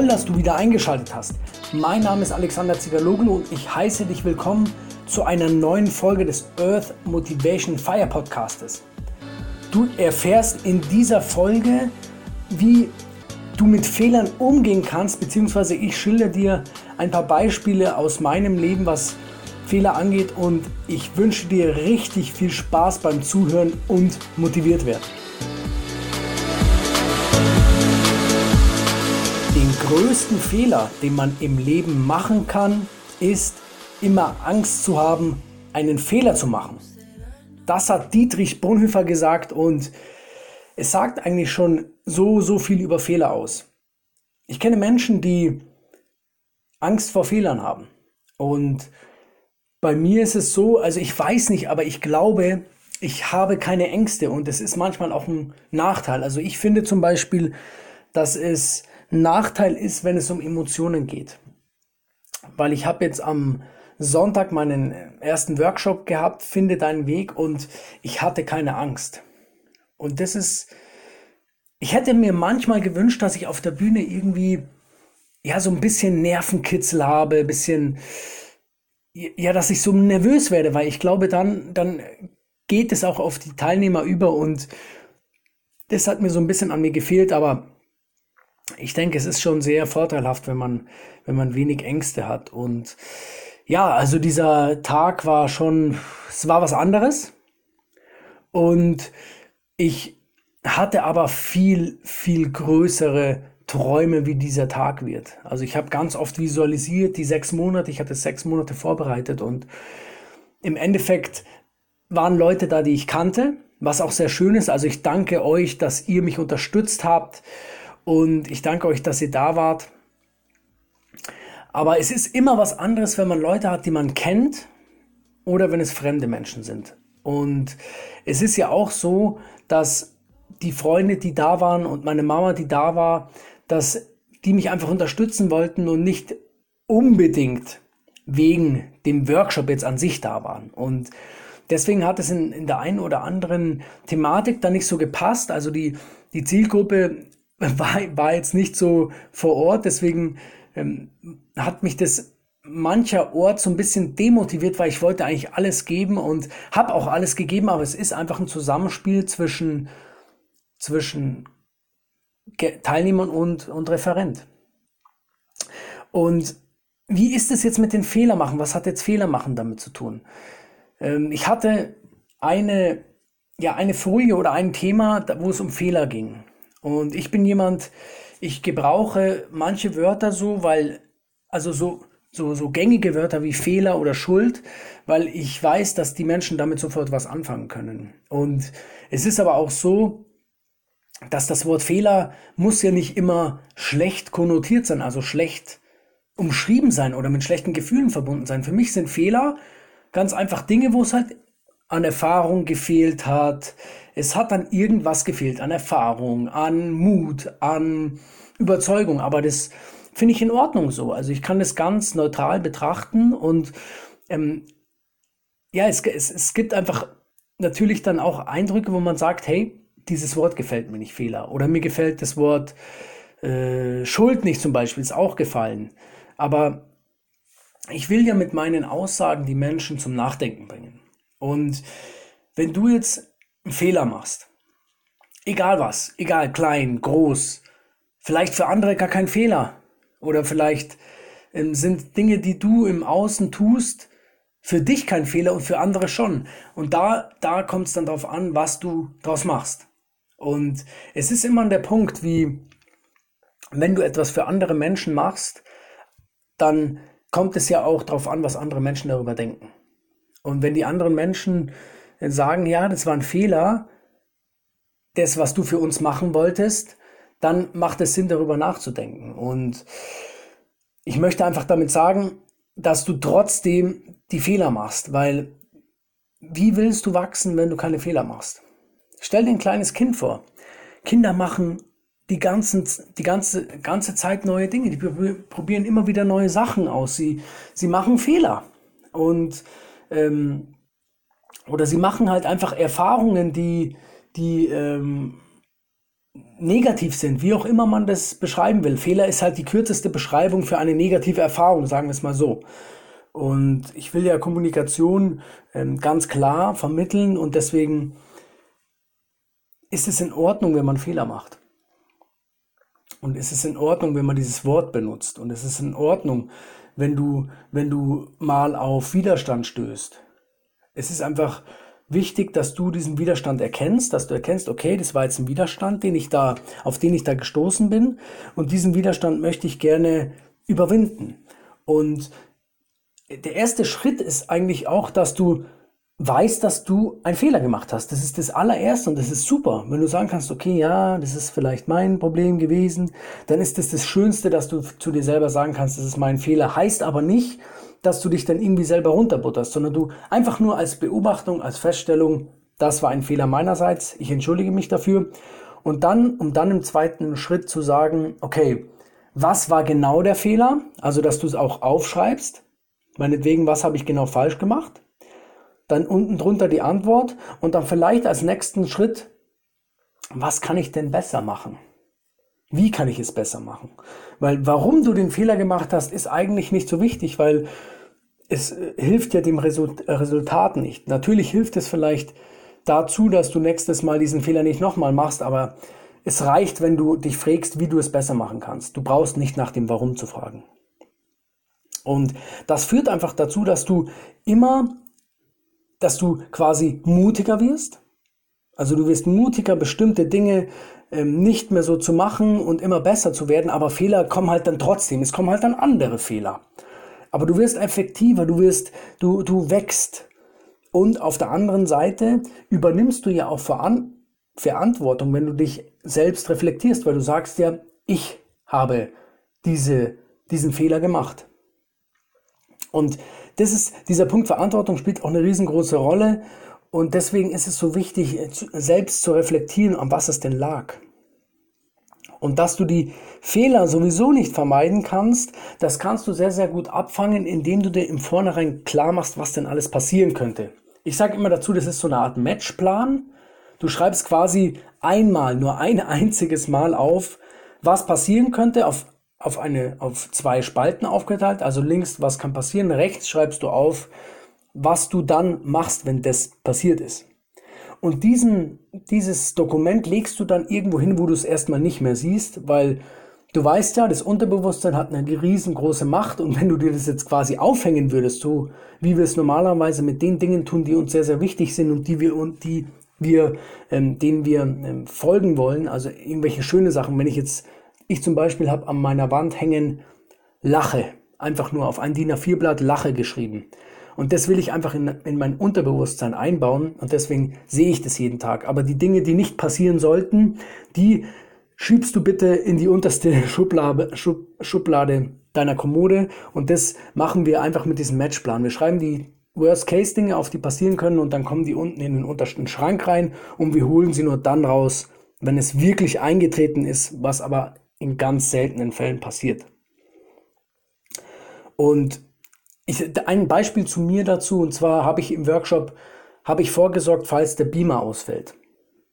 Toll, dass du wieder eingeschaltet hast. Mein Name ist Alexander Zigaloglu und ich heiße dich willkommen zu einer neuen Folge des Earth Motivation Fire Podcastes. Du erfährst in dieser Folge, wie du mit Fehlern umgehen kannst, beziehungsweise ich schilder dir ein paar Beispiele aus meinem Leben, was Fehler angeht und ich wünsche dir richtig viel Spaß beim Zuhören und motiviert werden. Größten Fehler, den man im Leben machen kann, ist immer Angst zu haben, einen Fehler zu machen. Das hat Dietrich Bonhoeffer gesagt und es sagt eigentlich schon so, so viel über Fehler aus. Ich kenne Menschen, die Angst vor Fehlern haben. Und bei mir ist es so, also ich weiß nicht, aber ich glaube, ich habe keine Ängste und es ist manchmal auch ein Nachteil. Also ich finde zum Beispiel, dass es Nachteil ist, wenn es um Emotionen geht. Weil ich habe jetzt am Sonntag meinen ersten Workshop gehabt, finde deinen Weg und ich hatte keine Angst. Und das ist, ich hätte mir manchmal gewünscht, dass ich auf der Bühne irgendwie, ja, so ein bisschen Nervenkitzel habe, ein bisschen, ja, dass ich so nervös werde, weil ich glaube, dann, dann geht es auch auf die Teilnehmer über und das hat mir so ein bisschen an mir gefehlt, aber ich denke, es ist schon sehr vorteilhaft, wenn man, wenn man wenig Ängste hat. Und ja, also dieser Tag war schon, es war was anderes. Und ich hatte aber viel, viel größere Träume, wie dieser Tag wird. Also ich habe ganz oft visualisiert, die sechs Monate, ich hatte sechs Monate vorbereitet und im Endeffekt waren Leute da, die ich kannte, was auch sehr schön ist. Also ich danke euch, dass ihr mich unterstützt habt und ich danke euch, dass ihr da wart. Aber es ist immer was anderes, wenn man Leute hat, die man kennt oder wenn es fremde Menschen sind. Und es ist ja auch so, dass die Freunde, die da waren und meine Mama, die da war, dass die mich einfach unterstützen wollten und nicht unbedingt wegen dem Workshop jetzt an sich da waren. Und deswegen hat es in, in der einen oder anderen Thematik dann nicht so gepasst. Also die, die Zielgruppe war, war jetzt nicht so vor Ort, deswegen ähm, hat mich das mancher Ort so ein bisschen demotiviert, weil ich wollte eigentlich alles geben und habe auch alles gegeben, aber es ist einfach ein Zusammenspiel zwischen, zwischen Teilnehmern und, und Referent. Und wie ist es jetzt mit den Fehler machen? Was hat jetzt Fehler machen damit zu tun? Ähm, ich hatte eine, ja, eine Folie oder ein Thema, wo es um Fehler ging. Und ich bin jemand, ich gebrauche manche Wörter so, weil, also so, so, so gängige Wörter wie Fehler oder Schuld, weil ich weiß, dass die Menschen damit sofort was anfangen können. Und es ist aber auch so, dass das Wort Fehler muss ja nicht immer schlecht konnotiert sein, also schlecht umschrieben sein oder mit schlechten Gefühlen verbunden sein. Für mich sind Fehler ganz einfach Dinge, wo es halt an Erfahrung gefehlt hat. Es hat dann irgendwas gefehlt an Erfahrung, an Mut, an Überzeugung. Aber das finde ich in Ordnung so. Also ich kann das ganz neutral betrachten und ähm, ja, es, es, es gibt einfach natürlich dann auch Eindrücke, wo man sagt, hey, dieses Wort gefällt mir nicht, Fehler. Oder mir gefällt das Wort äh, Schuld nicht zum Beispiel, ist auch gefallen. Aber ich will ja mit meinen Aussagen die Menschen zum Nachdenken bringen. Und wenn du jetzt einen Fehler machst, egal was, egal klein, groß, vielleicht für andere gar kein Fehler oder vielleicht ähm, sind Dinge, die du im Außen tust, für dich kein Fehler und für andere schon. Und da, da kommt es dann darauf an, was du draus machst. Und es ist immer der Punkt, wie wenn du etwas für andere Menschen machst, dann kommt es ja auch darauf an, was andere Menschen darüber denken. Und wenn die anderen Menschen sagen, ja, das war ein Fehler, das, was du für uns machen wolltest, dann macht es Sinn, darüber nachzudenken. Und ich möchte einfach damit sagen, dass du trotzdem die Fehler machst, weil wie willst du wachsen, wenn du keine Fehler machst? Stell dir ein kleines Kind vor. Kinder machen die, ganzen, die ganze, ganze Zeit neue Dinge. Die probieren immer wieder neue Sachen aus. Sie, sie machen Fehler. Und ähm, oder sie machen halt einfach Erfahrungen, die, die, ähm, negativ sind, wie auch immer man das beschreiben will. Fehler ist halt die kürzeste Beschreibung für eine negative Erfahrung, sagen wir es mal so. Und ich will ja Kommunikation ähm, ganz klar vermitteln und deswegen ist es in Ordnung, wenn man Fehler macht. Und es ist in Ordnung, wenn man dieses Wort benutzt. Und es ist in Ordnung, wenn du, wenn du mal auf Widerstand stößt. Es ist einfach wichtig, dass du diesen Widerstand erkennst, dass du erkennst, okay, das war jetzt ein Widerstand, den ich da, auf den ich da gestoßen bin. Und diesen Widerstand möchte ich gerne überwinden. Und der erste Schritt ist eigentlich auch, dass du weißt, dass du einen Fehler gemacht hast. Das ist das allererste und das ist super. Wenn du sagen kannst, okay, ja, das ist vielleicht mein Problem gewesen, dann ist das das Schönste, dass du zu dir selber sagen kannst, das ist mein Fehler. Heißt aber nicht, dass du dich dann irgendwie selber runterbutterst, sondern du einfach nur als Beobachtung, als Feststellung, das war ein Fehler meinerseits, ich entschuldige mich dafür. Und dann, um dann im zweiten Schritt zu sagen, okay, was war genau der Fehler? Also, dass du es auch aufschreibst. Meinetwegen, was habe ich genau falsch gemacht? Dann unten drunter die Antwort und dann vielleicht als nächsten Schritt, was kann ich denn besser machen? Wie kann ich es besser machen? Weil warum du den Fehler gemacht hast, ist eigentlich nicht so wichtig, weil es äh, hilft ja dem Resultat nicht. Natürlich hilft es vielleicht dazu, dass du nächstes Mal diesen Fehler nicht nochmal machst, aber es reicht, wenn du dich fragst, wie du es besser machen kannst. Du brauchst nicht nach dem Warum zu fragen. Und das führt einfach dazu, dass du immer, dass du quasi mutiger wirst. Also du wirst mutiger, bestimmte Dinge ähm, nicht mehr so zu machen und immer besser zu werden, aber Fehler kommen halt dann trotzdem. Es kommen halt dann andere Fehler. Aber du wirst effektiver, du wirst, du, du wächst. Und auf der anderen Seite übernimmst du ja auch Veran Verantwortung, wenn du dich selbst reflektierst, weil du sagst ja, ich habe diese, diesen Fehler gemacht. Und das ist, dieser Punkt Verantwortung spielt auch eine riesengroße Rolle. Und deswegen ist es so wichtig, selbst zu reflektieren, an was es denn lag. Und dass du die Fehler sowieso nicht vermeiden kannst, das kannst du sehr, sehr gut abfangen, indem du dir im Vornherein klar machst, was denn alles passieren könnte. Ich sage immer dazu, das ist so eine Art Matchplan. Du schreibst quasi einmal, nur ein einziges Mal auf, was passieren könnte, auf, auf, eine, auf zwei Spalten aufgeteilt. Also links, was kann passieren, rechts schreibst du auf, was du dann machst, wenn das passiert ist. Und diesen, dieses Dokument legst du dann irgendwo hin, wo du es erstmal nicht mehr siehst, weil du weißt ja, das Unterbewusstsein hat eine riesengroße Macht und wenn du dir das jetzt quasi aufhängen würdest, so wie wir es normalerweise mit den Dingen tun, die uns sehr, sehr wichtig sind und die wir und die wir, ähm, denen wir ähm, folgen wollen, also irgendwelche schöne Sachen, wenn ich jetzt, ich zum Beispiel habe an meiner Wand hängen Lache, einfach nur auf ein DIN A4-Blatt Lache geschrieben. Und das will ich einfach in, in mein Unterbewusstsein einbauen und deswegen sehe ich das jeden Tag. Aber die Dinge, die nicht passieren sollten, die schiebst du bitte in die unterste Schublade, Schub, Schublade deiner Kommode und das machen wir einfach mit diesem Matchplan. Wir schreiben die Worst-Case-Dinge auf, die passieren können und dann kommen die unten in den untersten Schrank rein und wir holen sie nur dann raus, wenn es wirklich eingetreten ist, was aber in ganz seltenen Fällen passiert. Und ich, ein Beispiel zu mir dazu, und zwar habe ich im Workshop, habe ich vorgesorgt, falls der Beamer ausfällt.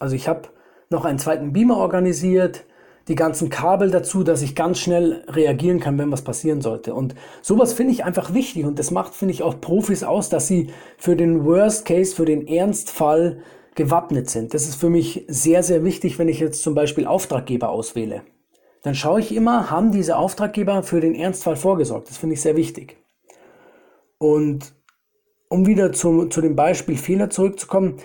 Also ich habe noch einen zweiten Beamer organisiert, die ganzen Kabel dazu, dass ich ganz schnell reagieren kann, wenn was passieren sollte. Und sowas finde ich einfach wichtig und das macht, finde ich, auch Profis aus, dass sie für den Worst Case, für den Ernstfall gewappnet sind. Das ist für mich sehr, sehr wichtig, wenn ich jetzt zum Beispiel Auftraggeber auswähle. Dann schaue ich immer, haben diese Auftraggeber für den Ernstfall vorgesorgt. Das finde ich sehr wichtig. Und um wieder zu, zu dem Beispiel Fehler zurückzukommen,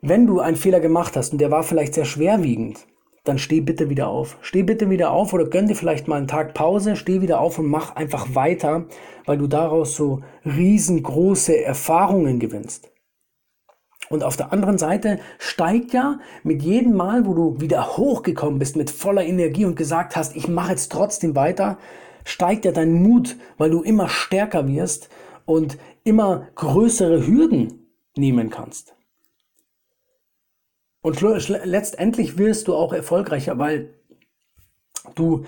wenn du einen Fehler gemacht hast und der war vielleicht sehr schwerwiegend, dann steh bitte wieder auf. Steh bitte wieder auf oder gönn dir vielleicht mal einen Tag Pause, steh wieder auf und mach einfach weiter, weil du daraus so riesengroße Erfahrungen gewinnst. Und auf der anderen Seite steigt ja mit jedem Mal, wo du wieder hochgekommen bist mit voller Energie und gesagt hast, ich mache jetzt trotzdem weiter, steigt ja dein Mut, weil du immer stärker wirst und immer größere Hürden nehmen kannst. Und letztendlich wirst du auch erfolgreicher, weil du,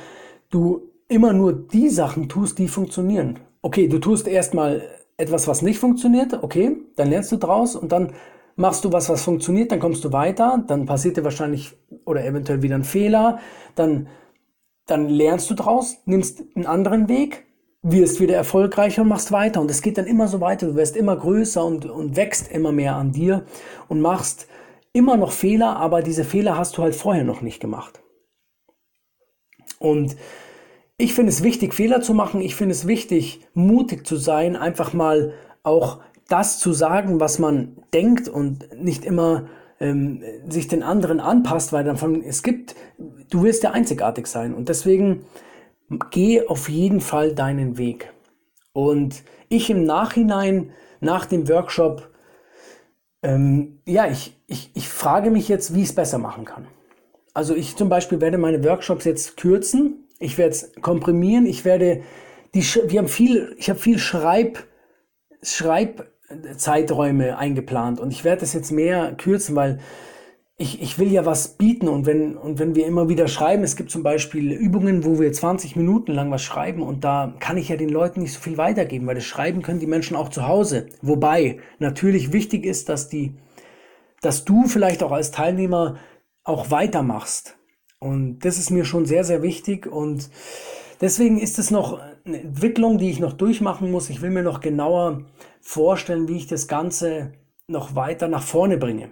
du immer nur die Sachen tust, die funktionieren. Okay, du tust erstmal etwas, was nicht funktioniert, okay, dann lernst du draus und dann machst du was, was funktioniert, dann kommst du weiter, dann passiert dir wahrscheinlich oder eventuell wieder einen Fehler, dann, dann lernst du draus, nimmst einen anderen Weg, wirst wieder erfolgreicher und machst weiter. Und es geht dann immer so weiter. Du wirst immer größer und, und wächst immer mehr an dir und machst immer noch Fehler, aber diese Fehler hast du halt vorher noch nicht gemacht. Und ich finde es wichtig, Fehler zu machen. Ich finde es wichtig, mutig zu sein, einfach mal auch das zu sagen, was man denkt und nicht immer ähm, sich den anderen anpasst, weil dann von, es gibt, du wirst ja einzigartig sein und deswegen geh auf jeden Fall deinen Weg. Und ich im Nachhinein, nach dem Workshop, ähm, ja, ich, ich, ich frage mich jetzt, wie ich es besser machen kann. Also ich zum Beispiel werde meine Workshops jetzt kürzen, ich werde es komprimieren, ich werde die, wir haben viel, ich habe viel Schreib, Schreibzeiträume eingeplant und ich werde das jetzt mehr kürzen, weil ich, ich will ja was bieten und wenn, und wenn wir immer wieder schreiben, es gibt zum Beispiel Übungen, wo wir 20 Minuten lang was schreiben und da kann ich ja den Leuten nicht so viel weitergeben, weil das Schreiben können die Menschen auch zu Hause. Wobei natürlich wichtig ist, dass die, dass du vielleicht auch als Teilnehmer auch weitermachst. Und das ist mir schon sehr, sehr wichtig und deswegen ist es noch eine Entwicklung, die ich noch durchmachen muss. Ich will mir noch genauer vorstellen, wie ich das Ganze noch weiter nach vorne bringe.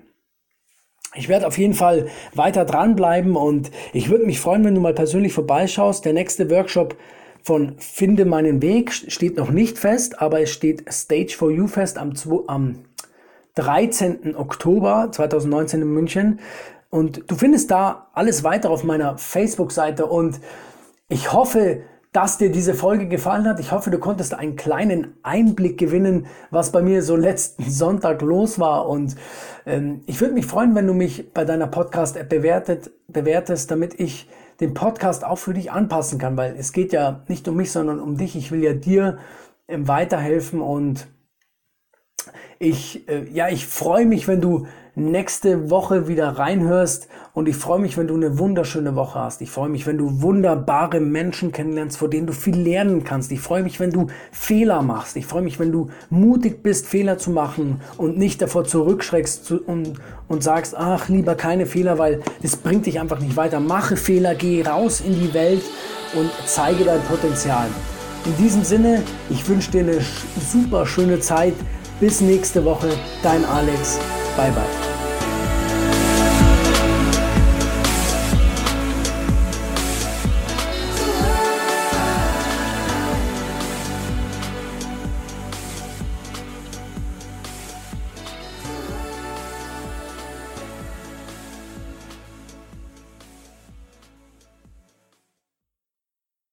Ich werde auf jeden Fall weiter dranbleiben und ich würde mich freuen, wenn du mal persönlich vorbeischaust. Der nächste Workshop von Finde meinen Weg steht noch nicht fest, aber es steht Stage for You fest am, am 13. Oktober 2019 in München. Und du findest da alles weiter auf meiner Facebook-Seite und ich hoffe, dass dir diese Folge gefallen hat. Ich hoffe, du konntest einen kleinen Einblick gewinnen, was bei mir so letzten Sonntag los war. Und ähm, ich würde mich freuen, wenn du mich bei deiner Podcast-App bewertet, bewertest, damit ich den Podcast auch für dich anpassen kann, weil es geht ja nicht um mich, sondern um dich. Ich will ja dir ähm, weiterhelfen und ich, äh, ja, ich freue mich, wenn du nächste Woche wieder reinhörst und ich freue mich, wenn du eine wunderschöne Woche hast. Ich freue mich, wenn du wunderbare Menschen kennenlernst, vor denen du viel lernen kannst. Ich freue mich, wenn du Fehler machst. Ich freue mich, wenn du mutig bist, Fehler zu machen und nicht davor zurückschreckst und, und sagst, ach, lieber keine Fehler, weil das bringt dich einfach nicht weiter. Mache Fehler, geh raus in die Welt und zeige dein Potenzial. In diesem Sinne, ich wünsche dir eine super schöne Zeit. Bis nächste Woche, dein Alex. Bye bye.